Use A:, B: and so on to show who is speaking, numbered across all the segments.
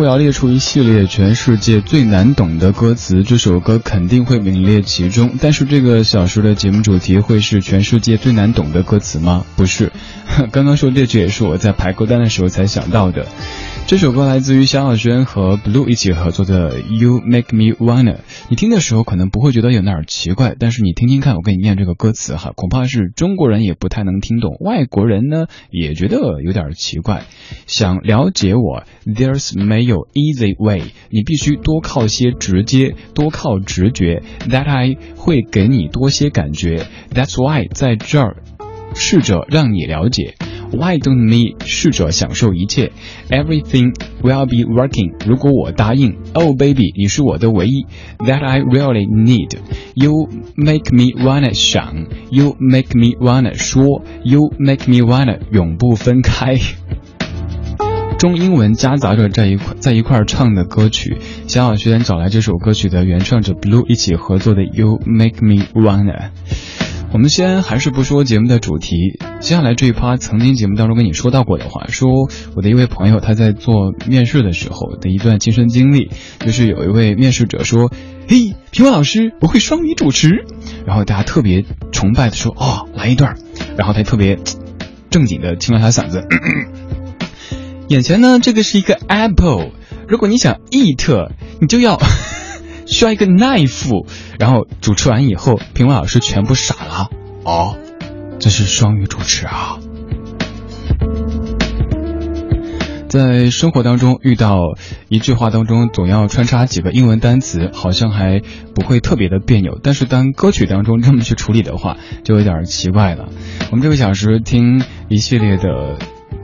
A: 我要列出一系列全世界最难懂的歌词，这首歌肯定会名列其中。但是这个小时的节目主题会是全世界最难懂的歌词吗？不是，刚刚说这句也是我在排歌单的时候才想到的。这首歌来自于萧亚轩和 Blue 一起合作的 You Make Me Wanna。你听的时候可能不会觉得有哪儿奇怪，但是你听听看，我给你念这个歌词哈，恐怕是中国人也不太能听懂，外国人呢也觉得有点奇怪。想了解我，There's 没有easy way，你必须多靠些直接，多靠直觉。That I 会给你多些感觉。That's why 在这儿试着让你了解。 Why don't me 试着享受一切？Everything will be working。如果我答应，Oh baby，你是我的唯一。That I really need。You make me wanna 想，You make me wanna 说，You make me wanna 永不分开。 中英文夹杂着在一块在一块唱的歌曲，萧亚轩找来这首歌曲的原唱者 Blue 一起合作的 You Make Me Wanna。我们先还是不说节目的主题，接下来这一趴曾经节目当中跟你说到过的话，说我的一位朋友他在做面试的时候的一段亲身经历，就是有一位面试者说：“嘿，评委老师，我会双语主持。”然后大家特别崇拜的说：“哦，来一段。”然后他特别正经的清了下嗓子，眼前呢这个是一个 apple，如果你想 eat，你就要。需要一个 knife，然后主持完以后，评委老师全部傻了。哦，这是双语主持啊！在生活当中遇到一句话当中总要穿插几个英文单词，好像还不会特别的别扭。但是当歌曲当中这么去处理的话，就有点奇怪了。我们这个小时听一系列的。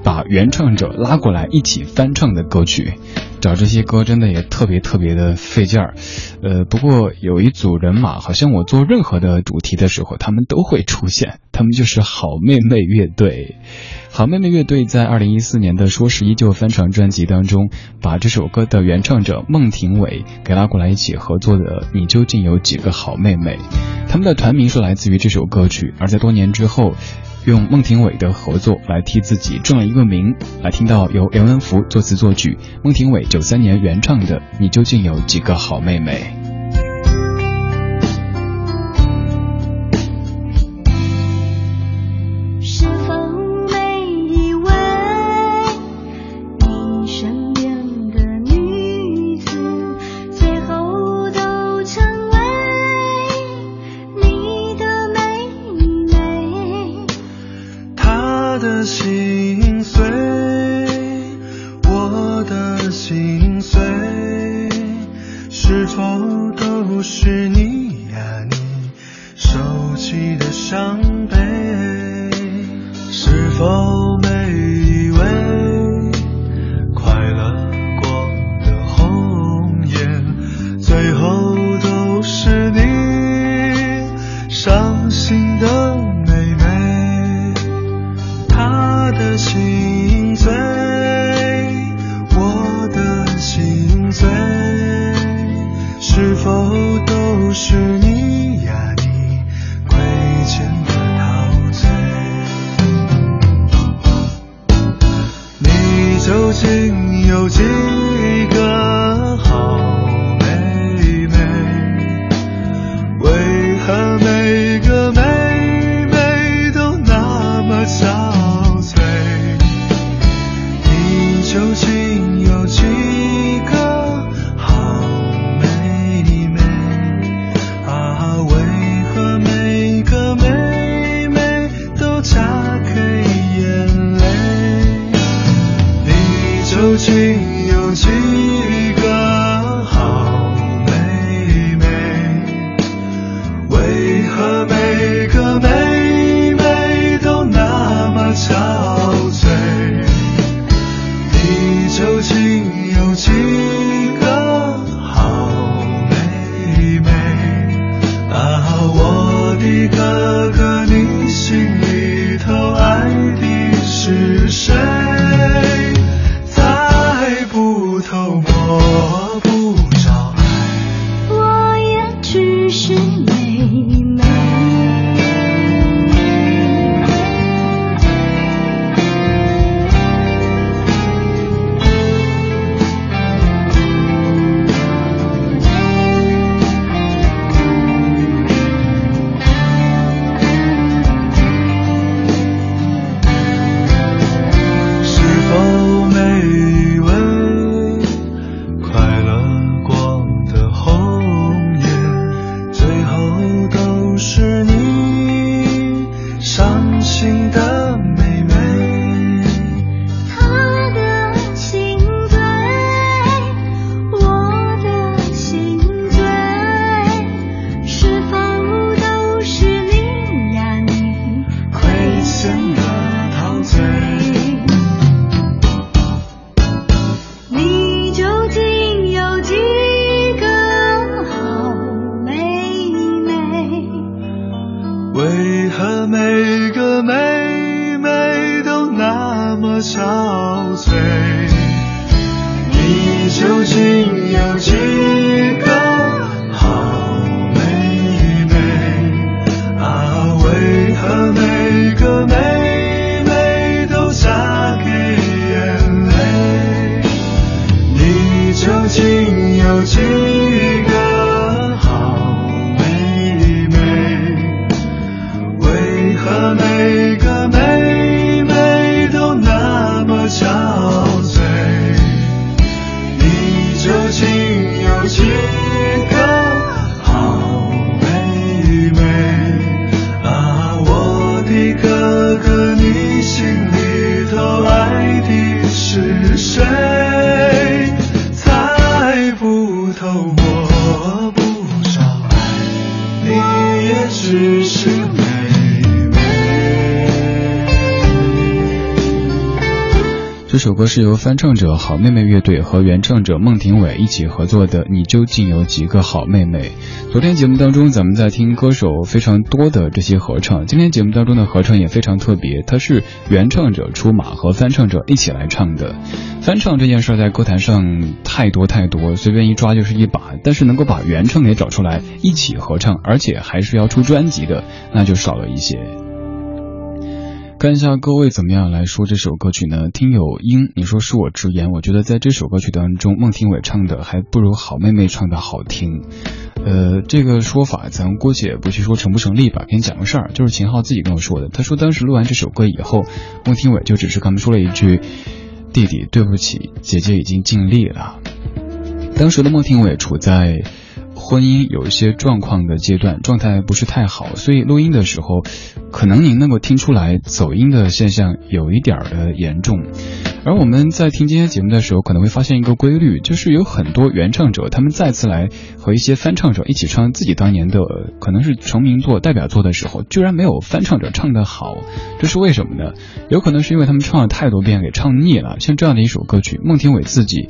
A: 把原唱者拉过来一起翻唱的歌曲，找这些歌真的也特别特别的费劲儿。呃，不过有一组人马，好像我做任何的主题的时候，他们都会出现。他们就是好妹妹乐队。好妹妹乐队在二零一四年的《说是依旧》翻唱专辑当中，把这首歌的原唱者孟庭苇给拉过来一起合作的《你究竟有几个好妹妹》。他们的团名是来自于这首歌曲，而在多年之后。用孟庭苇的合作来替自己正了一个名，来听到由刘文福作词作曲，孟庭苇九三年原创的《你究竟有几个好妹妹》。首歌是由翻唱者好妹妹乐队和原唱者孟庭苇一起合作的。你究竟有几个好妹妹？昨天节目当中，咱们在听歌手非常多的这些合唱。今天节目当中的合唱也非常特别，它是原唱者出马和翻唱者一起来唱的。翻唱这件事在歌坛上太多太多，随便一抓就是一把。但是能够把原唱给找出来一起合唱，而且还是要出专辑的，那就少了一些。看一下各位怎么样来说这首歌曲呢？听友英，你说恕我直言，我觉得在这首歌曲当中，孟庭苇唱的还不如好妹妹唱的好听。呃，这个说法咱姑且不去说成不成立吧，给你讲个事儿，就是秦昊自己跟我说的。他说当时录完这首歌以后，孟庭苇就只是跟他说了一句：“弟弟，对不起，姐姐已经尽力了。”当时的孟庭苇处在婚姻有一些状况的阶段，状态不是太好，所以录音的时候，可能您能够听出来走音的现象有一点儿的严重。而我们在听今天节目的时候，可能会发现一个规律，就是有很多原唱者，他们再次来和一些翻唱者一起唱自己当年的可能是成名作、代表作的时候，居然没有翻唱者唱得好，这是为什么呢？有可能是因为他们唱了太多遍，给唱腻了。像这样的一首歌曲，孟庭苇自己。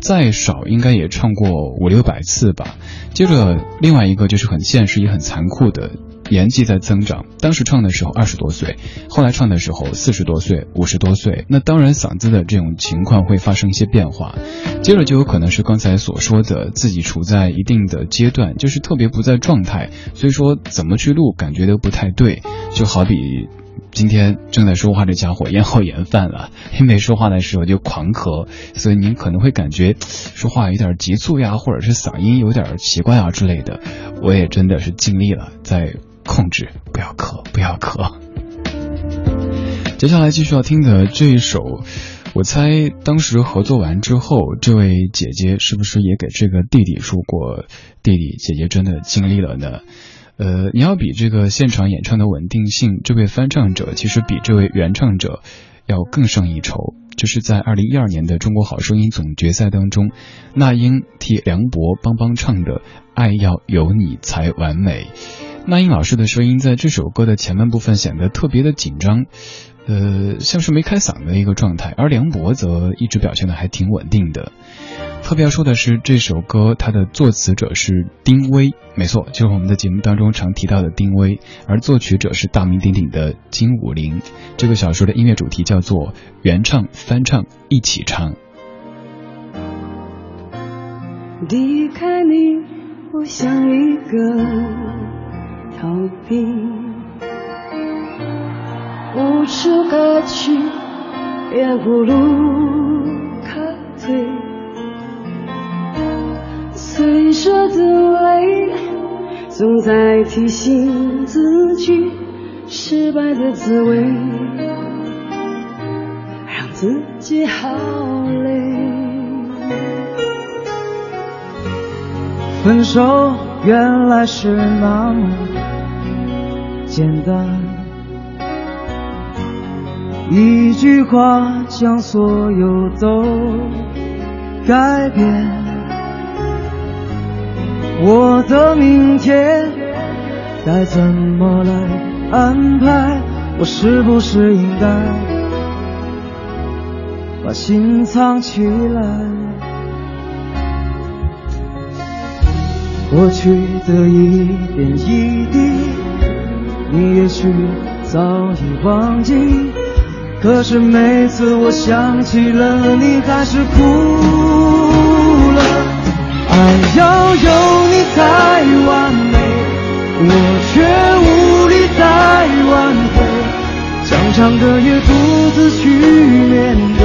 A: 再少应该也唱过五六百次吧。接着，另外一个就是很现实也很残酷的，年纪在增长。当时唱的时候二十多岁，后来唱的时候四十多岁、五十多岁，那当然嗓子的这种情况会发生一些变化。接着就有可能是刚才所说的，自己处在一定的阶段，就是特别不在状态，所以说怎么去录感觉都不太对。就好比。今天正在说话这家伙咽喉炎犯了，因为说话的时候就狂咳，所以您可能会感觉说话有点急促呀，或者是嗓音有点奇怪啊之类的。我也真的是尽力了，在控制，不要咳，不要咳。接下来继续要听的这一首，我猜当时合作完之后，这位姐姐是不是也给这个弟弟说过，弟弟姐姐真的尽力了呢？呃，你要比这个现场演唱的稳定性，这位翻唱者其实比这位原唱者要更胜一筹。就是在二零一二年的中国好声音总决赛当中，那英替梁博帮帮唱的《爱要有你才完美》。那英老师的声音在这首歌的前半部分显得特别的紧张，呃，像是没开嗓的一个状态，而梁博则一直表现的还挺稳定的。特别要说的是，这首歌它的作词者是丁薇，没错，就是我们的节目当中常提到的丁薇，而作曲者是大名鼎鼎的金武林。这个小说的音乐主题叫做原唱、翻唱一起唱。
B: 离开你，我像一个逃避，无处可去，也无路可退。碎着的泪，总在提醒自己失败的滋味，让自己好累。
C: 分手原来是那么简单，一句话将所有都改变。我的明天该怎么来安排？我是不是应该把心藏起来？过去的一点一滴，你也许早
B: 已忘记，可是每次我想起了你，还是哭。爱要有你才完美，我却无力再挽回。长长的夜独自去面对，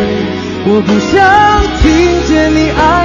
B: 我不想听见你爱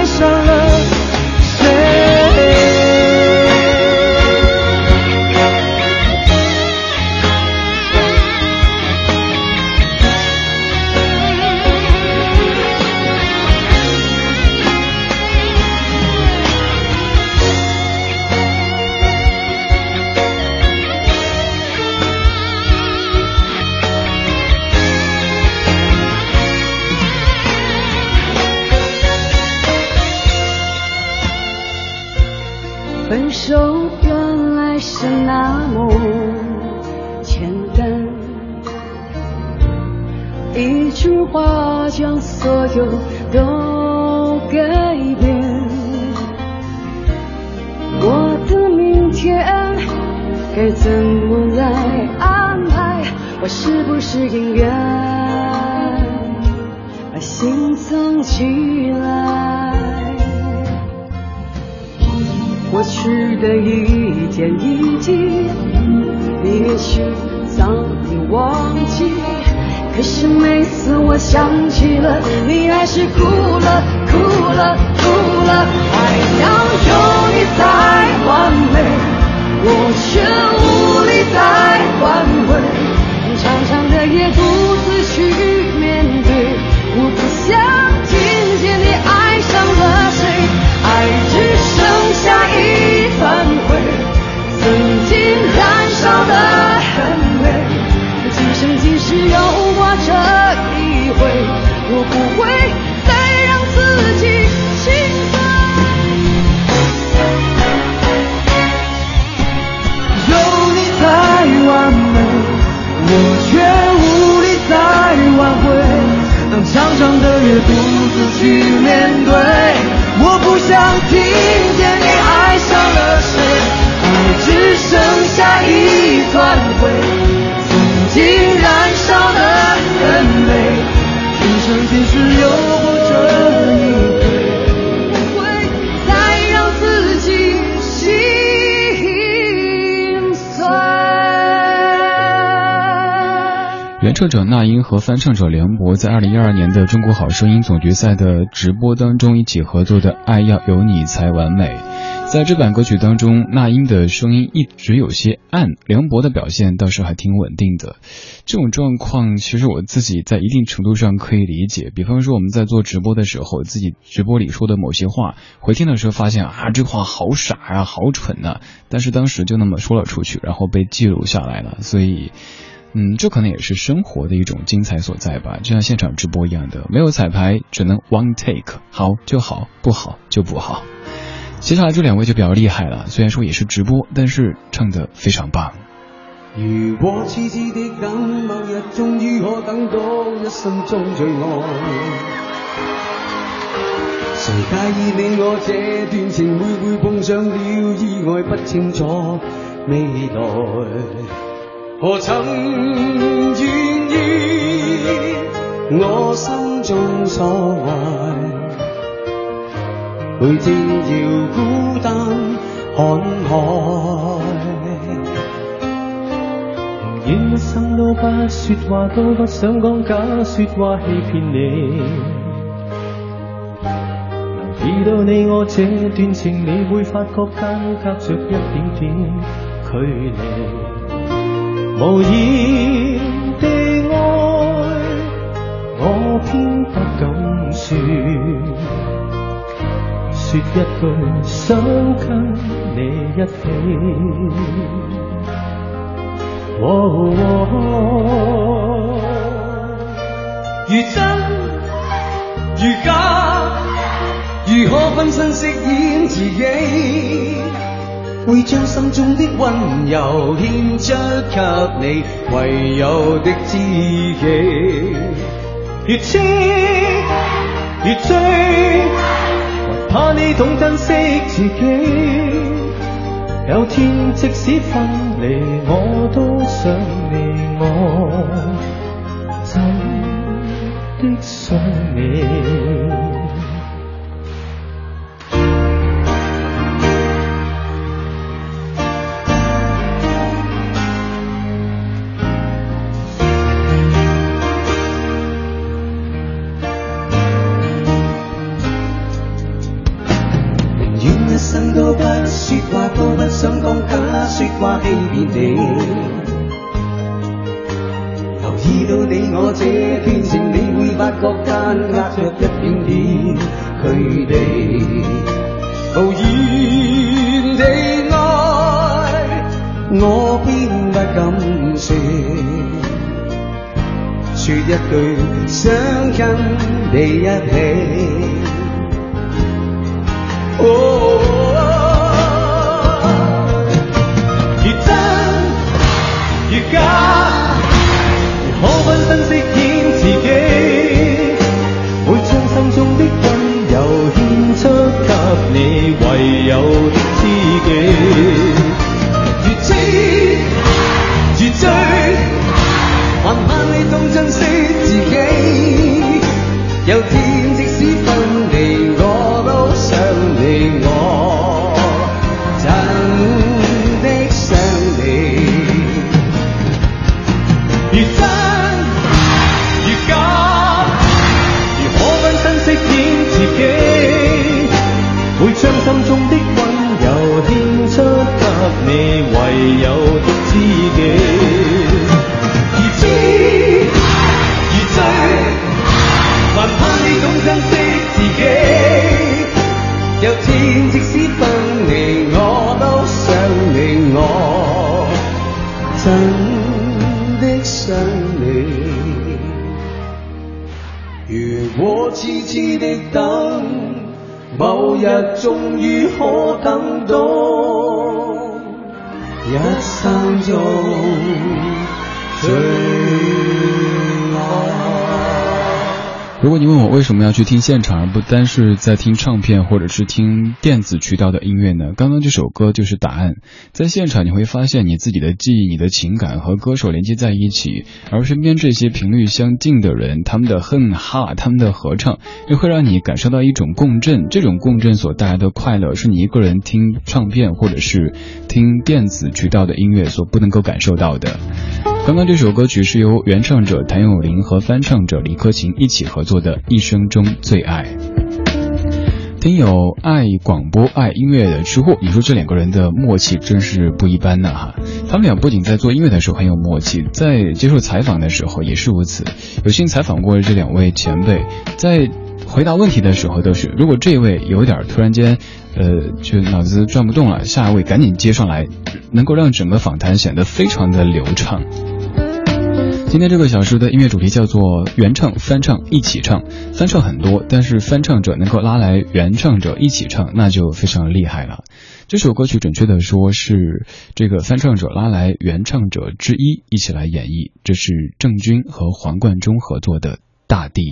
A: 唱者那英和翻唱者梁博在二零一二年的《中国好声音》总决赛的直播当中一起合作的《爱要有你才完美》。在这版歌曲当中，那英的声音一直有些暗，梁博的表现倒是还挺稳定的。这种状况，其实我自己在一定程度上可以理解。比方说，我们在做直播的时候，自己直播里说的某些话，回听的时候发现啊，这话好傻呀，好蠢呐。但是当时就那么说了出去，然后被记录下来了。所以，嗯，这可能也是生活的一种精彩所在吧。就像现场直播一样的，没有彩排，只能 one take，好就好，不好就不好。接下来这两位就比较厉害了，虽然说也是直播，但是唱的非常棒。
D: 如果痴痴的等，某日终于可等到一生中最爱。谁介意你我这段情会会碰上了意外，不清楚未来。何曾愿意我心中所爱？每天要孤单看海，愿一生都不说话，都不想讲假说话欺骗你。能知道你我这段情，你会发觉间隔着一点点距离。无言的爱，我偏不敢说。说一句想跟你一起，如真如假，如何分身饰演自己？会将心中的温柔献出给你，唯有的知己，越痴越醉。怕你懂珍惜自己，有天即使分离，我都想你，我。真的想 They are. 终于可等到一生中最爱。
A: 如果你问我为什么要去听现场，而不单是在听唱片或者是听电子渠道的音乐呢？刚刚这首歌就是答案。在现场你会发现你自己的记忆、你的情感和歌手连接在一起，而身边这些频率相近的人，他们的哼哈、他们的合唱，又会让你感受到一种共振。这种共振所带来的快乐，是你一个人听唱片或者是听电子渠道的音乐所不能够感受到的。刚刚这首歌曲是由原唱者谭咏麟和翻唱者李克勤一起合作的《一生中最爱》。听友爱广播爱音乐的吃货，你说这两个人的默契真是不一般呢哈！他们俩不仅在做音乐的时候很有默契，在接受采访的时候也是如此。有幸采访过这两位前辈，在回答问题的时候都是，如果这位有点突然间。呃，就脑子转不动了，下一位赶紧接上来，能够让整个访谈显得非常的流畅。今天这个小时的音乐主题叫做原唱、翻唱一起唱，翻唱很多，但是翻唱者能够拉来原唱者一起唱，那就非常厉害了。这首歌曲准确的说是这个翻唱者拉来原唱者之一一起来演绎，这是郑钧和黄贯中合作的《大地》。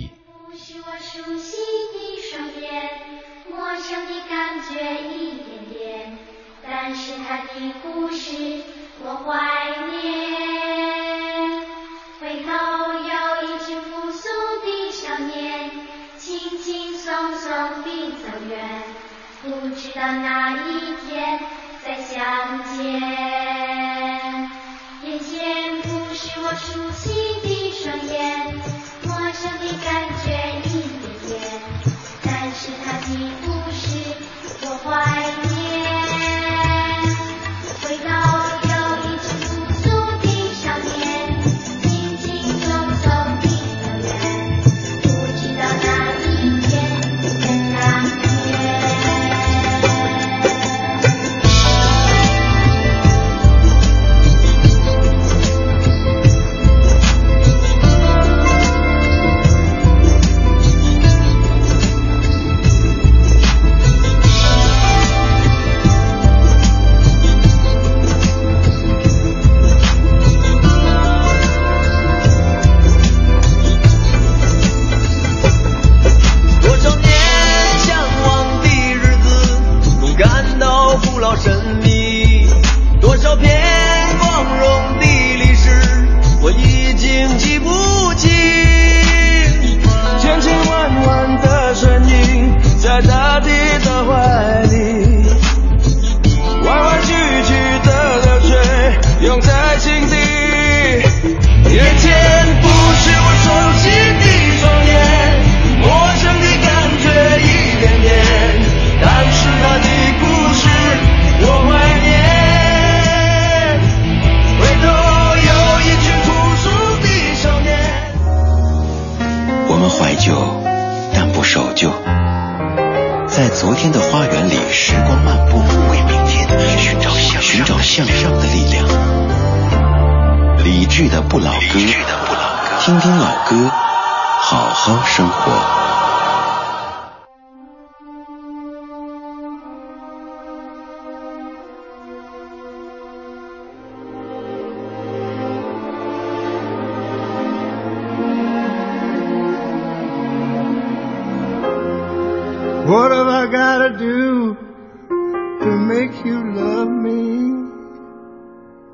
E: What have I gotta do to make you love me?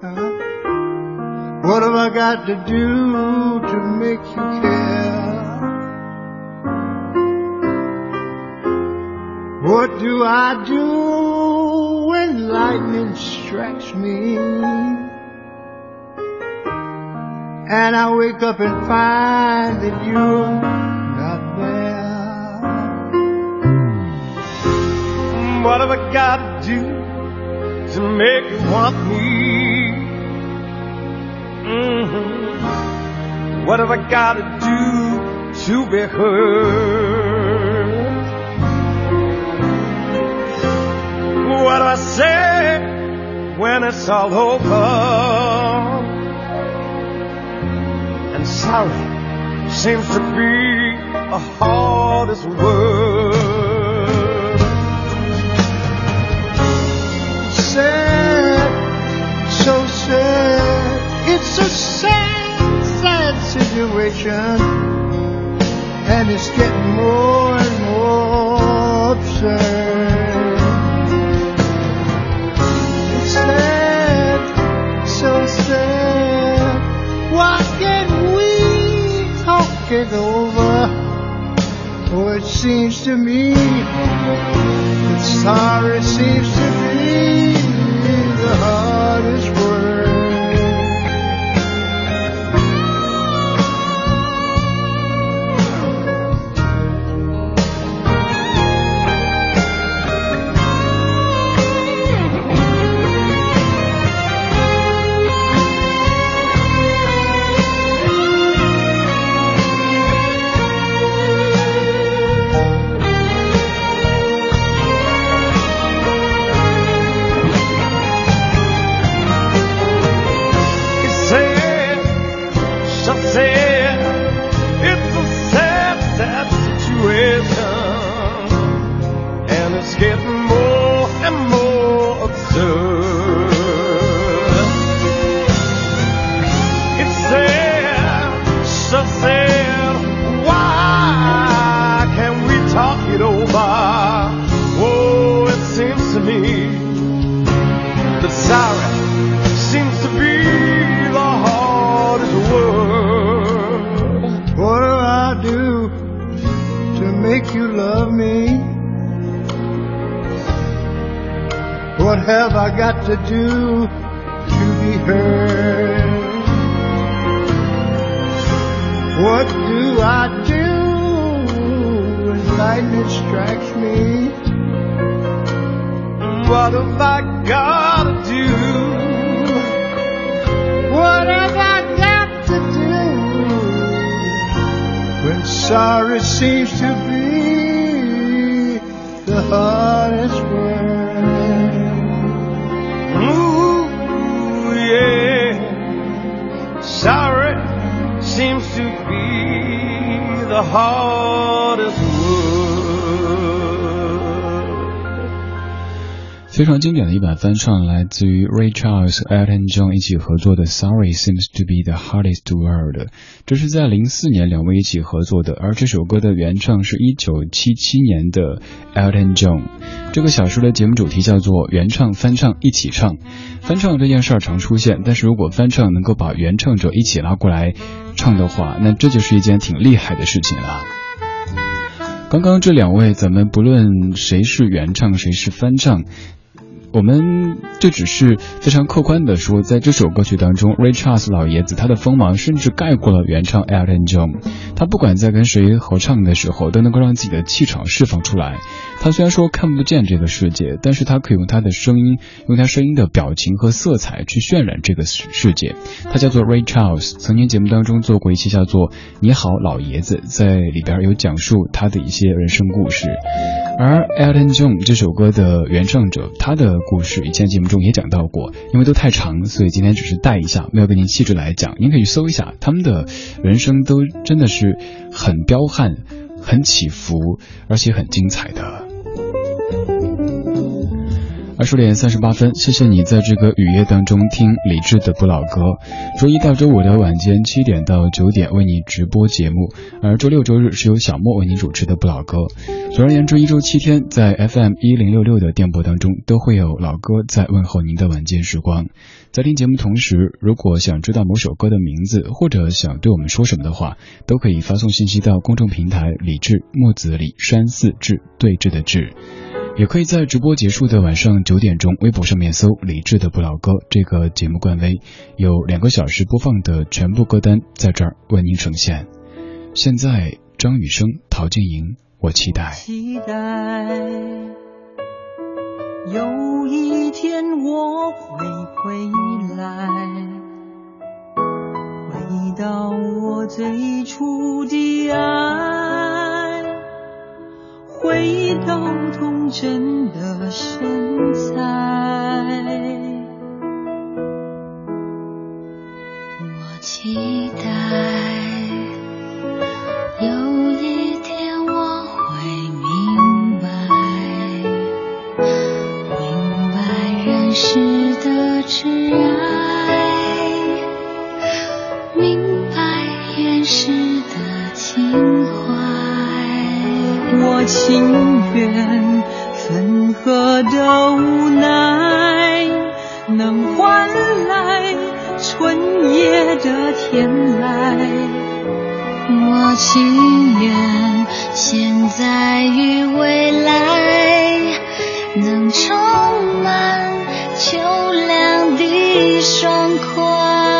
E: Huh? What have I got to do to make you care? What do I do when lightning strikes me? And I wake up and find that you're What have I got to do to make you want me? hmm What have I got to do to be heard? What do I say when it's all over? And sorry seems to be the hardest word. It's a sad, sad situation. And it's getting more and more absurd. It's sad, so sad. Why can't we talk it over? Oh, it seems to me that sorry seems sorry seems to be the hardest word? Ooh, yeah. Sorry seems to be the hardest
A: 非常经典的一版翻唱，来自于 Ray Charles Elton John 一起合作的《Sorry Seems to Be the Hardest Word》，这是在零四年两位一起合作的，而这首歌的原唱是一九七七年的 Elton John。这个小说的节目主题叫做原唱翻唱一起唱，翻唱这件事儿常出现，但是如果翻唱能够把原唱者一起拉过来唱的话，那这就是一件挺厉害的事情了。刚刚这两位，咱们不论谁是原唱，谁是翻唱。我们就只是非常客观的说，在这首歌曲当中，Richards 老爷子他的锋芒甚至盖过了原唱 Elton John。他不管在跟谁合唱的时候，都能够让自己的气场释放出来。他虽然说看不见这个世界，但是他可以用他的声音，用他声音的表情和色彩去渲染这个世界。他叫做 Ray Charles，曾经节目当中做过一期叫做《你好，老爷子》，在里边有讲述他的一些人生故事。而 Elton John 这首歌的原唱者，他的故事以前节目中也讲到过，因为都太长，所以今天只是带一下，没有给您细致来讲。您可以搜一下，他们的人生都真的是很彪悍、很起伏，而且很精彩的。二十点三十八分，谢谢你在这个雨夜当中听李志的不老歌。周一到周五的晚间七点到九点为你直播节目，而周六周日是由小莫为你主持的不老歌。总而言之，一周七天在 FM 一零六六的电波当中都会有老歌在问候您的晚间时光。在听节目同时，如果想知道某首歌的名字，或者想对我们说什么的话，都可以发送信息到公众平台李志木子李山寺志对峙的志。也可以在直播结束的晚上九点钟，微博上面搜“李志的不老歌”这个节目官微，有两个小时播放的全部歌单在这儿为您呈现。现在，张雨生、陶晶莹，我期待。
F: 期待有一天我会回来，回到我最初的爱，回到童真的身材。
G: 我期待有一天我会明白，明白人世的挚爱，明白原始
F: 我情愿分合的无奈，能换来春夜的天籁。
G: 我情愿现在与未来能充满秋凉的爽快。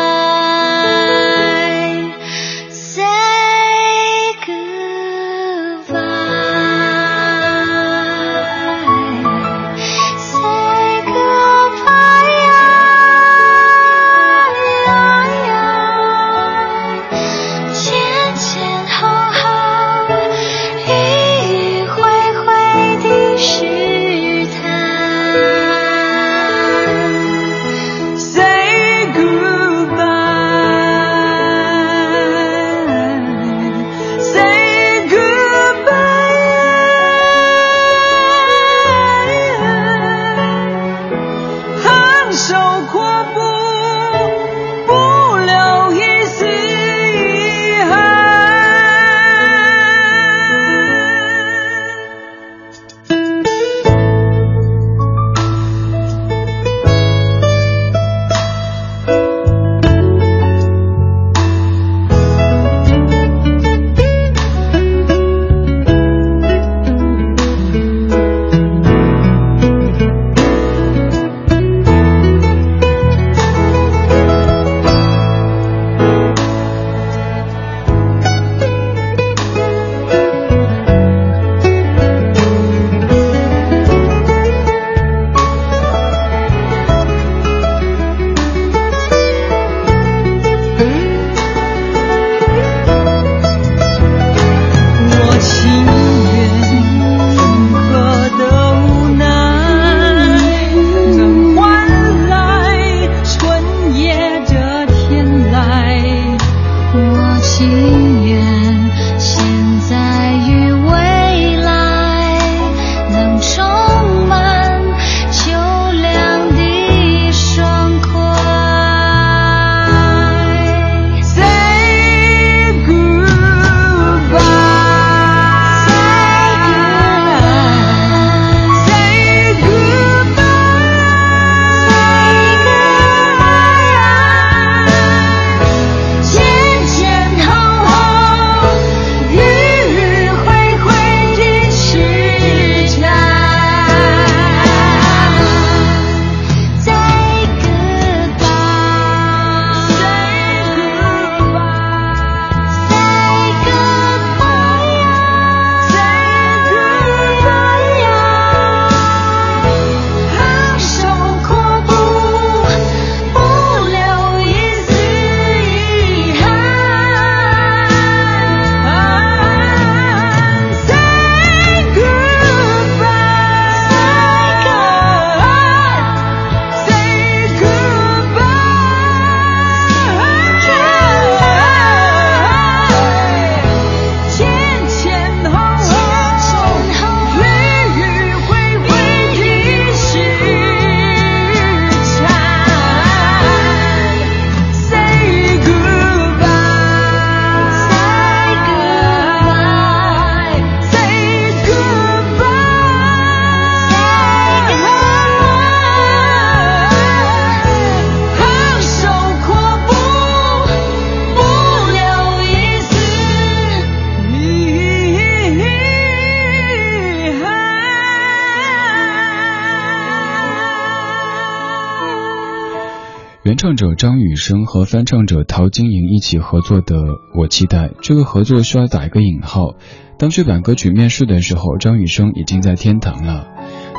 A: 唱者张雨生和翻唱者陶晶莹一起合作的《我期待》，这个合作需要打一个引号。当这版歌曲面世的时候，张雨生已经在天堂了。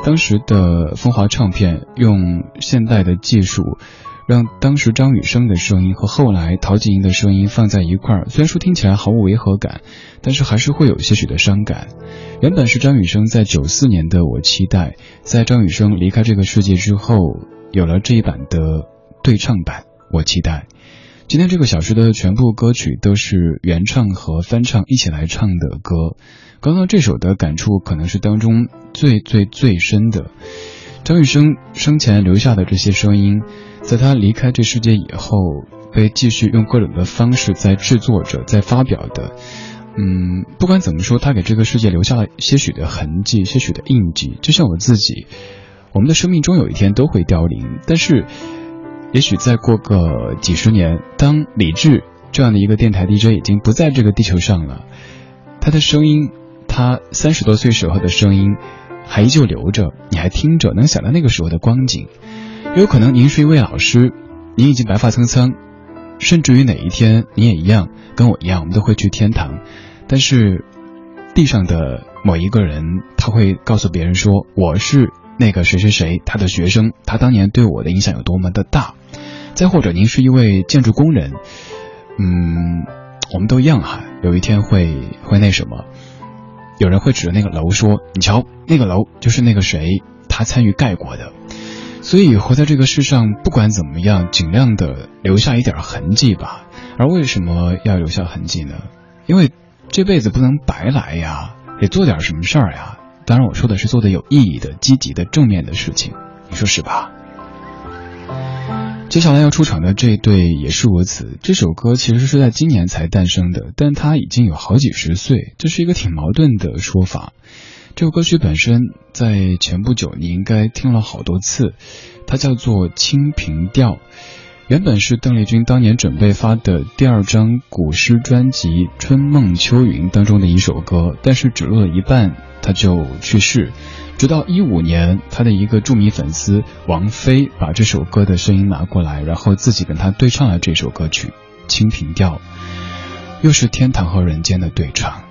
A: 当时的风华唱片用现代的技术，让当时张雨生的声音和后来陶晶莹的声音放在一块儿，虽然说听起来毫无违和感，但是还是会有些许的伤感。原本是张雨生在九四年的《我期待》，在张雨生离开这个世界之后，有了这一版的。对唱版，我期待。今天这个小时的全部歌曲都是原唱和翻唱一起来唱的歌。刚刚这首的感触可能是当中最最最深的。张雨生生前留下的这些声音，在他离开这世界以后，被继续用各种的方式在制作着，在发表的。嗯，不管怎么说，他给这个世界留下了些许的痕迹，些许的印记。就像我自己，我们的生命中有一天都会凋零，但是。也许再过个几十年，当李志这样的一个电台 DJ 已经不在这个地球上了，他的声音，他三十多岁时候的声音，还依旧留着，你还听着，能想到那个时候的光景。有可能您是一位老师，您已经白发苍苍，甚至于哪一天你也一样，跟我一样，我们都会去天堂。但是，地上的某一个人，他会告诉别人说：“我是那个谁谁谁，他的学生，他当年对我的影响有多么的大。”再或者您是一位建筑工人，嗯，我们都一样哈，有一天会会那什么，有人会指着那个楼说：“你瞧，那个楼就是那个谁他参与盖过的。”所以活在这个世上，不管怎么样，尽量的留下一点痕迹吧。而为什么要留下痕迹呢？因为这辈子不能白来呀，得做点什么事儿呀。当然，我说的是做的有意义的、积极的、正面的事情，你说是吧？接下来要出场的这一对也是如此。这首歌其实是在今年才诞生的，但它已经有好几十岁，这是一个挺矛盾的说法。这首歌曲本身在前不久你应该听了好多次，它叫做《清平调》，原本是邓丽君当年准备发的第二张古诗专辑《春梦秋云》当中的一首歌，但是只录了一半，她就去世。直到一五年，她的一个著名粉丝王菲把这首歌的声音拿过来，然后自己跟她对唱了这首歌曲《清平调》，又是天堂和人间的对唱。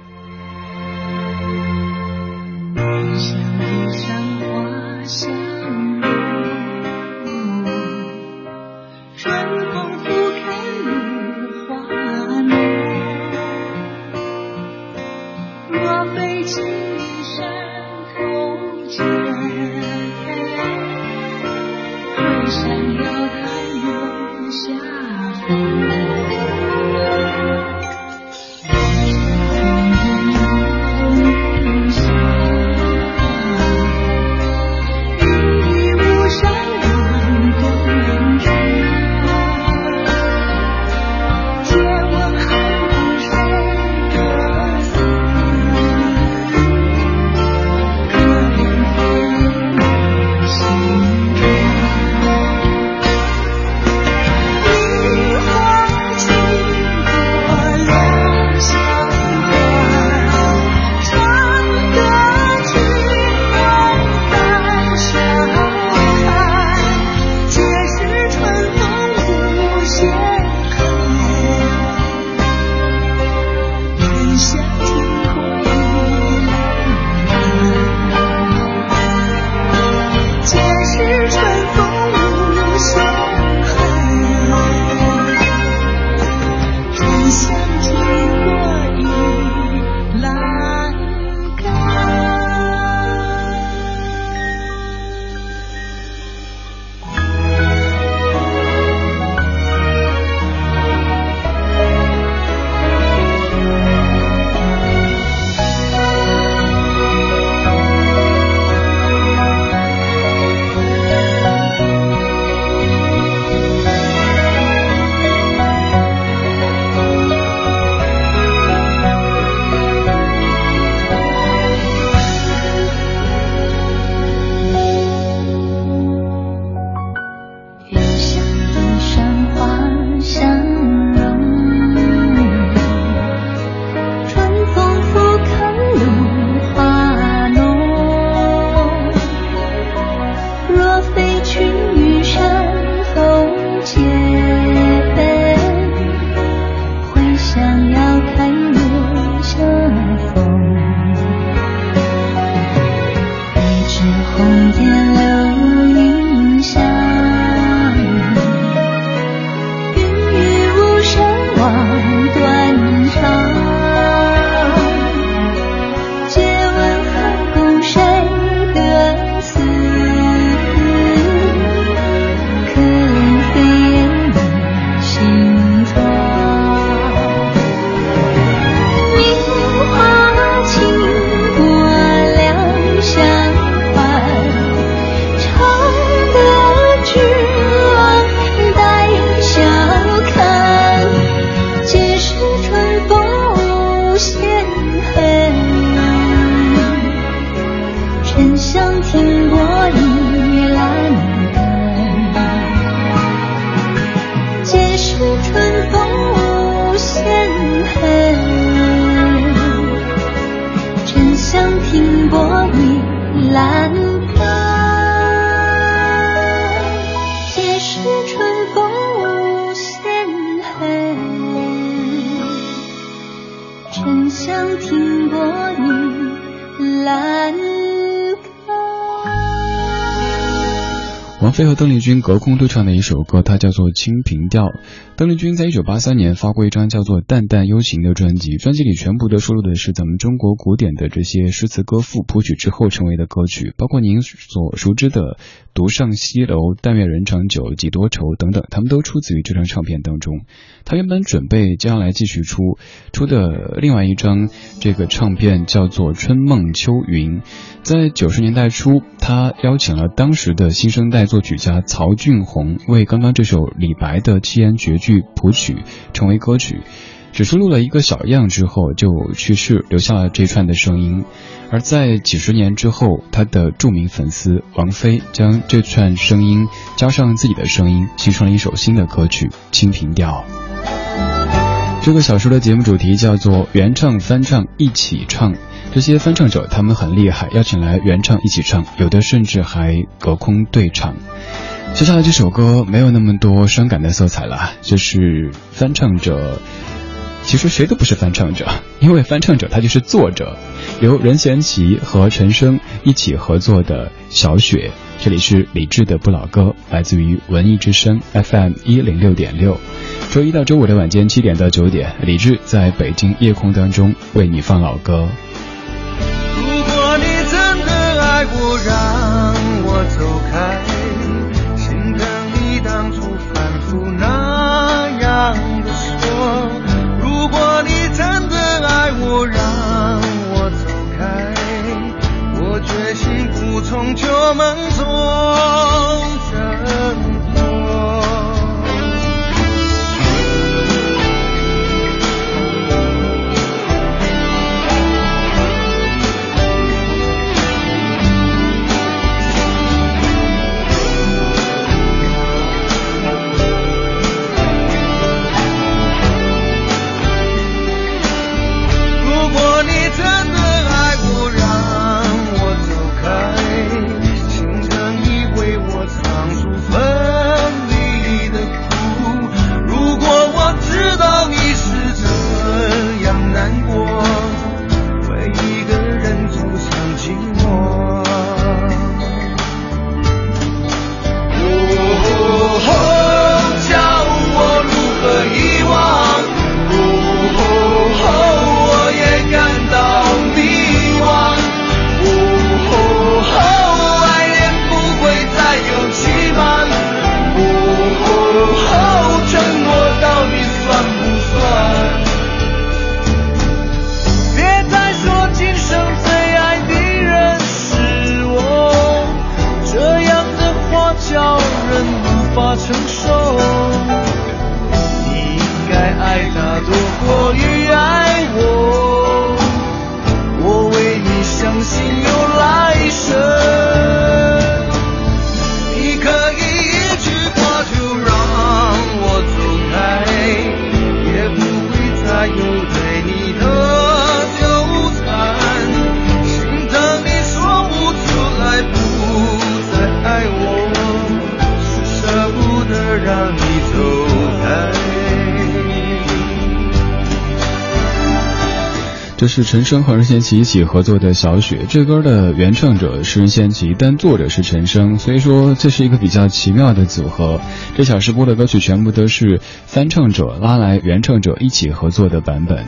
A: 邓丽君隔空对唱的一首歌，它叫做《清平调》。邓丽君在一九八三年发过一张叫做《淡淡幽情》的专辑，专辑里全部都收录的是咱们中国古典的这些诗词歌赋谱曲之后成为的歌曲，包括您所熟知的《独上西楼》《但愿人长久》《几多愁》等等，他们都出自于这张唱片当中。他原本准备将来继续出出的另外一张这个唱片叫做《春梦秋云》。在九十年代初，他邀请了当时的新生代作曲家曹俊宏为刚刚这首李白的七言绝句谱曲，成为歌曲。只是录了一个小样之后就去世，留下了这串的声音。而在几十年之后，他的著名粉丝王菲将这串声音加上自己的声音，形成了一首新的歌曲《清平调》。这个小说的节目主题叫做原唱、翻唱一起唱。这些翻唱者他们很厉害，邀请来原唱一起唱，有的甚至还隔空对唱。接下来这首歌没有那么多伤感的色彩了，就是翻唱者，其实谁都不是翻唱者，因为翻唱者他就是作者，由任贤齐和陈升一起合作的《小雪》。这里是李志的不老歌，来自于文艺之声 FM 一零六点六。周一到周五的晚间七点到九点，李志在北京夜空当中为你放老歌。
C: 如果你真的爱我让我走开，我们做 sing
A: 这是陈升和任贤齐一起合作的《小雪》，这歌的原唱者是任贤齐，但作者是陈升，所以说这是一个比较奇妙的组合。这小时播的歌曲全部都是翻唱者拉来原唱者一起合作的版本。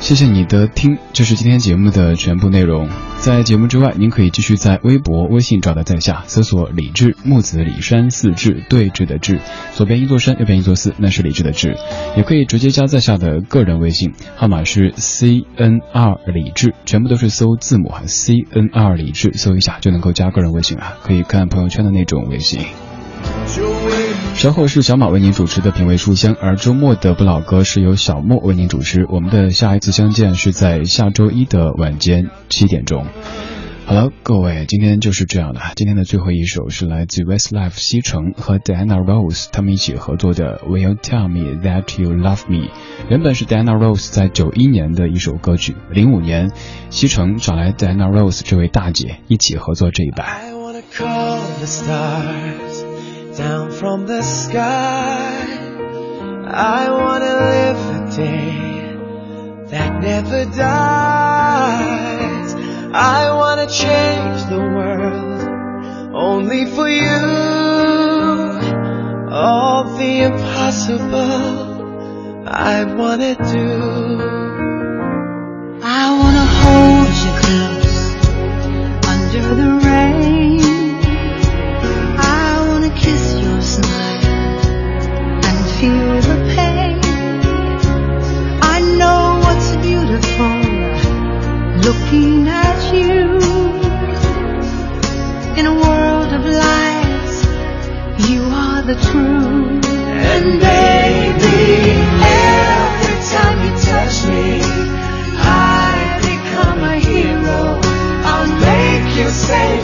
A: 谢谢你的听，这是今天节目的全部内容。在节目之外，您可以继续在微博、微信找到在下，搜索“李志木子李山四志对峙的志”，左边一座山，右边一座寺，那是李志的志。也可以直接加在下的个人微信，号码是 C N R 李志，全部都是搜字母哈，C N R 李志，搜一下就能够加个人微信啊，可以看朋友圈的那种微信。稍后是小马为您主持的品味书香，而周末的不老歌是由小莫为您主持。我们的下一次相见是在下周一的晚间七点钟。好了，各位，今天就是这样的。今天的最后一首是来自 Westlife 西城和 Diana Rose 他们一起合作的 Will You Tell Me That You Love Me。原本是 Diana Rose 在九一年的一首歌曲，零五年西城找来 Diana Rose 这位大姐一起合作这一版。I wanna call the stars.
C: Down from the sky. I wanna live a day that never dies. I wanna change the world only for you.
H: all the impossible I wanna do.
I: I wanna looking at you in a world of lies. You are the truth, and baby, every time you touch me, I become a hero. I'll make you say.